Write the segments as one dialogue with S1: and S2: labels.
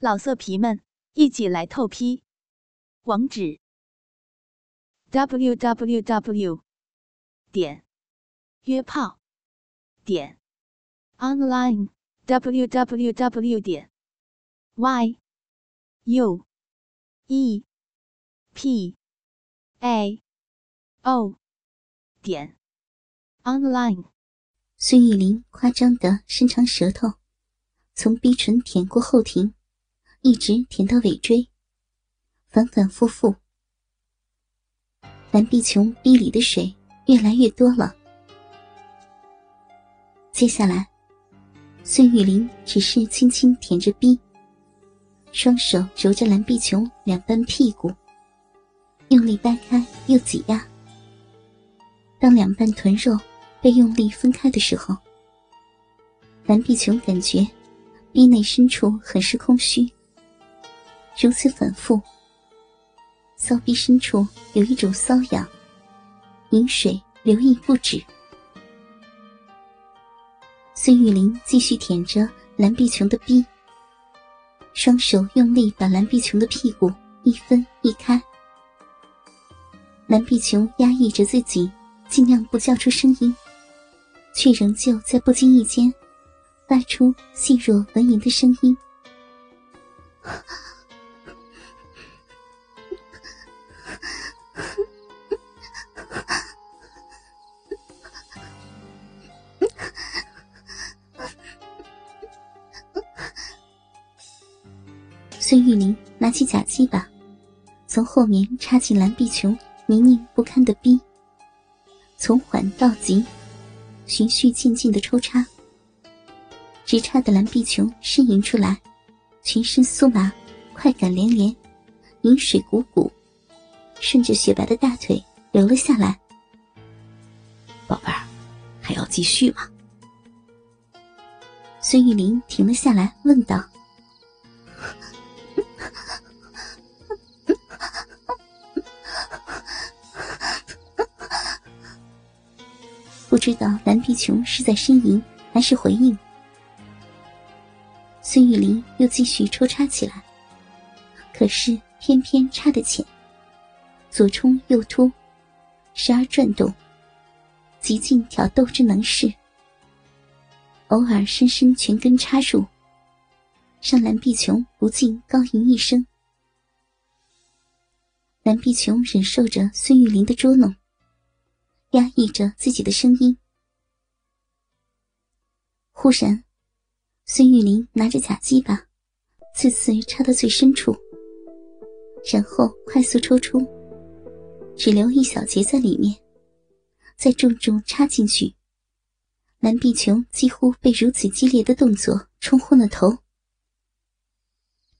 S1: 老色皮们，一起来透批！网址：w w w 点约炮点 online w w w 点 y u e p a o 点 online。
S2: 孙玉玲夸张的伸长舌头，从鼻唇舔过后庭。一直舔到尾椎，反反复复。蓝碧琼逼里的水越来越多了。接下来，孙玉玲只是轻轻舔着逼，双手揉着蓝碧琼两半屁股，用力掰开又挤压。当两半臀肉被用力分开的时候，蓝碧琼感觉逼内深处很是空虚。如此反复，骚逼深处有一种瘙痒，饮水流溢不止。孙玉玲继续舔着蓝碧琼的逼，双手用力把蓝碧琼的屁股一分一开。蓝碧琼压抑着自己，尽量不叫出声音，却仍旧在不经意间发出细弱蚊蝇的声音。孙玉玲拿起假鸡巴，从后面插进蓝碧琼泥泞不堪的逼，从缓到急，循序渐进的抽插，直插的蓝碧琼呻吟出来，全身酥麻，快感连连，饮水汩汩，顺着雪白的大腿流了下来。
S3: 宝贝儿，还要继续吗？
S2: 孙玉玲停了下来，问道。知道蓝碧琼是在呻吟还是回应。孙玉玲又继续抽插起来，可是偏偏插得浅，左冲右突，时而转动，极尽挑逗之能事。偶尔深深拳根插入，让蓝碧琼不禁高吟一声。蓝碧琼忍受着孙玉玲的捉弄。压抑着自己的声音。忽然，孙玉玲拿着假鸡巴，次次插到最深处，然后快速抽出，只留一小节在里面，再重重插进去。蓝碧琼几乎被如此激烈的动作冲昏了头。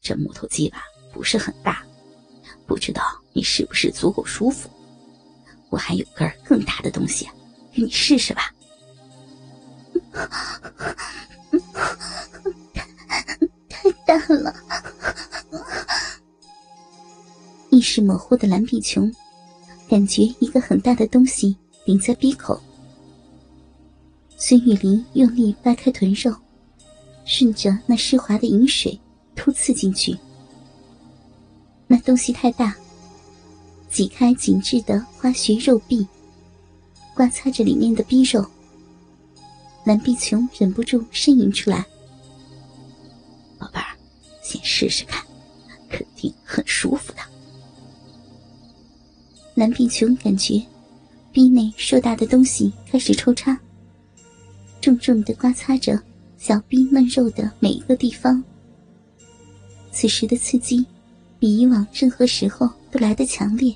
S3: 这木头鸡巴不是很大，不知道你是不是足够舒服。我还有根更大的东西，给你试试吧。
S2: 太大了！意识模糊的蓝碧琼，感觉一个很大的东西顶在鼻口。孙玉林用力掰开臀肉，顺着那湿滑的饮水突刺进去。那东西太大。挤开紧致的花穴肉壁，刮擦着里面的逼肉。蓝碧琼忍不住呻吟出来：“
S3: 宝贝儿，先试试看，肯定很舒服的。”
S2: 蓝碧琼感觉逼内硕大的东西开始抽插，重重的刮擦着小逼嫩肉的每一个地方。此时的刺激。比以往任何时候都来得强烈。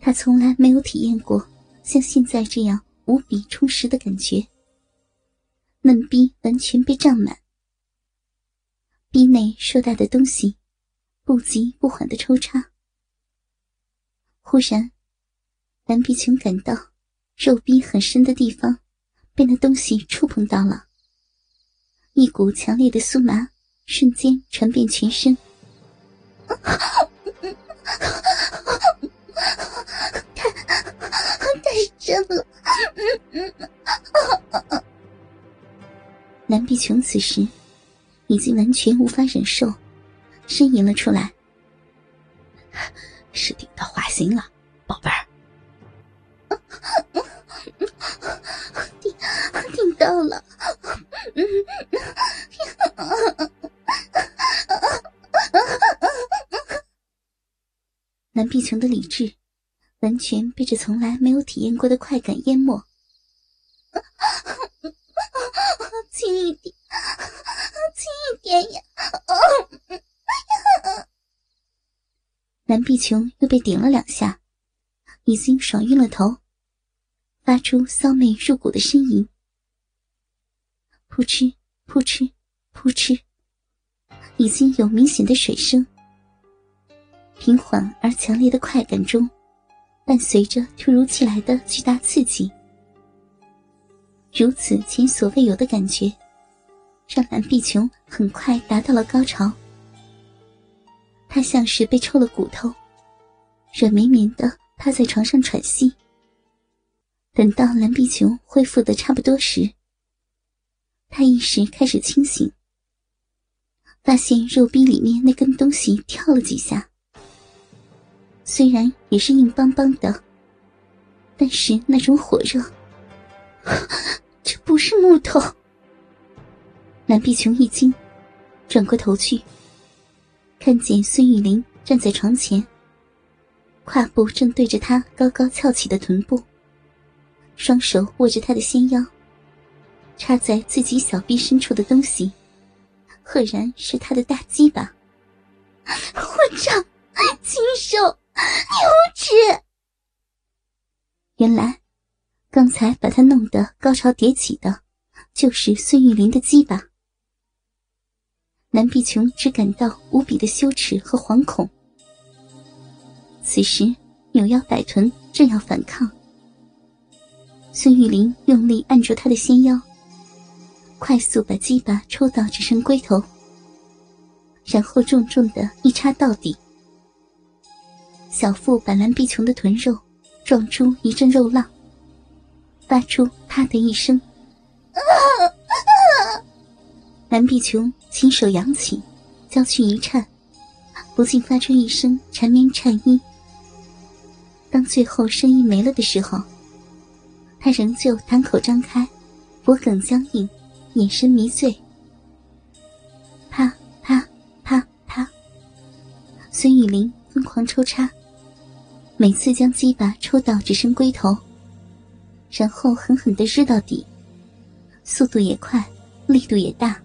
S2: 他从来没有体验过像现在这样无比充实的感觉。嫩逼完全被胀满，逼内硕大的东西不急不缓的抽插。忽然，蓝碧琼感到肉逼很深的地方被那东西触碰到了，一股强烈的酥麻瞬间传遍全身。太太深了！蓝碧琼此时已经完全无法忍受，呻吟了出来。
S3: 是顶到花心了，宝贝儿。
S2: 顶顶到了。碧琼的理智完全被这从来没有体验过的快感淹没。轻一点，轻一点呀！蓝碧琼又被顶了两下，已经爽晕了头，发出骚媚入骨的呻吟。扑哧扑哧扑哧，已经有明显的水声。平缓而强烈的快感中，伴随着突如其来的巨大刺激。如此前所未有的感觉，让蓝碧琼很快达到了高潮。她像是被抽了骨头，软绵绵的趴在床上喘息。等到蓝碧琼恢复的差不多时，她意识开始清醒，发现肉壁里面那根东西跳了几下，虽然也是硬邦邦的，但是那种火热。这不是木头。蓝碧琼一惊，转过头去，看见孙玉玲站在床前，胯部正对着她高高翘起的臀部，双手握着她的纤腰。插在自己小臂深处的东西，赫然是他的大鸡巴。混账，禽兽，你无耻！原来。刚才把他弄得高潮迭起的，就是孙玉玲的鸡巴。南碧琼只感到无比的羞耻和惶恐。此时扭腰摆臀，正要反抗，孙玉玲用力按住他的纤腰，快速把鸡巴抽到只剩龟头，然后重重的一插到底，小腹把蓝碧琼的臀肉撞出一阵肉浪。发出“啪”的一声，蓝碧琼亲手扬起，娇躯一颤，不禁发出一声缠绵颤音。当最后声音没了的时候，他仍旧堂口张开，脖颈僵硬，眼神迷醉。啪啪啪啪，孙玉林疯狂抽插，每次将鸡巴抽到只剩龟头。然后狠狠的日到底，速度也快，力度也大。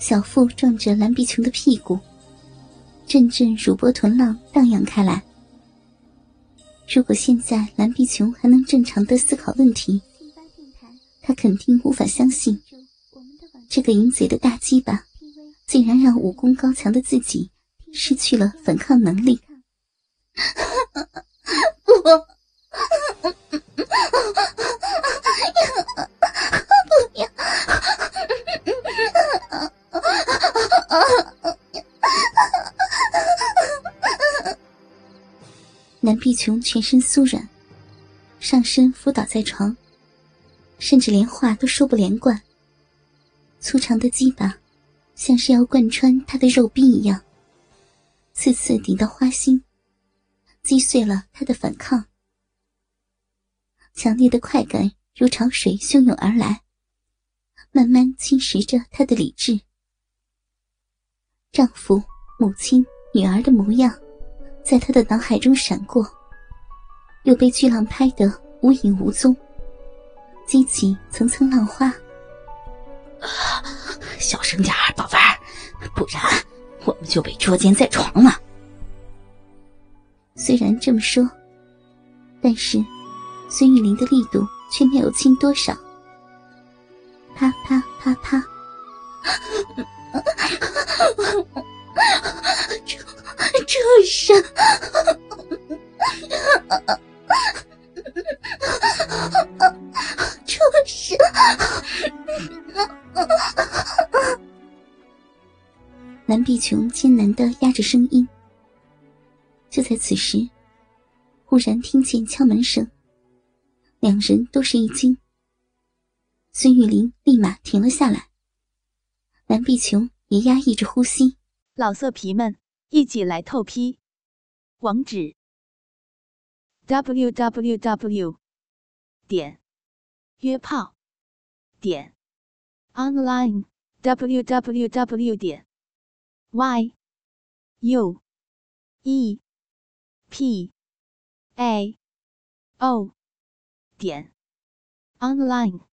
S2: 小腹撞着蓝碧琼的屁股，阵阵乳波臀浪荡漾开来。如果现在蓝碧琼还能正常的思考问题，她肯定无法相信，这个淫贼的大鸡巴，竟然让武功高强的自己失去了反抗能力。不。不要！南碧琼全身酥软，上身伏倒在床，甚至连话都说不连贯。粗长的鸡巴，像是要贯穿他的肉壁一样，次次顶到花心，击碎了他的反抗。强烈的快感如潮水汹涌而来，慢慢侵蚀着他的理智。丈夫、母亲、女儿的模样，在他的脑海中闪过，又被巨浪拍得无影无踪，激起层层浪花。
S3: 小声点宝贝儿，不然我们就被捉奸在床了。
S2: 虽然这么说，但是。孙玉玲的力度却没有轻多少，啪啪啪啪，畜畜生，畜生！蓝碧琼艰难地压着声音。就在此时，忽然听见敲门声。两人都是一惊，孙玉玲立马停了下来，蓝碧琼也压抑着呼吸。
S1: 老色皮们，一起来透批！网址：w w w 点约炮点 online w w w 点 y u e p a o 点 online。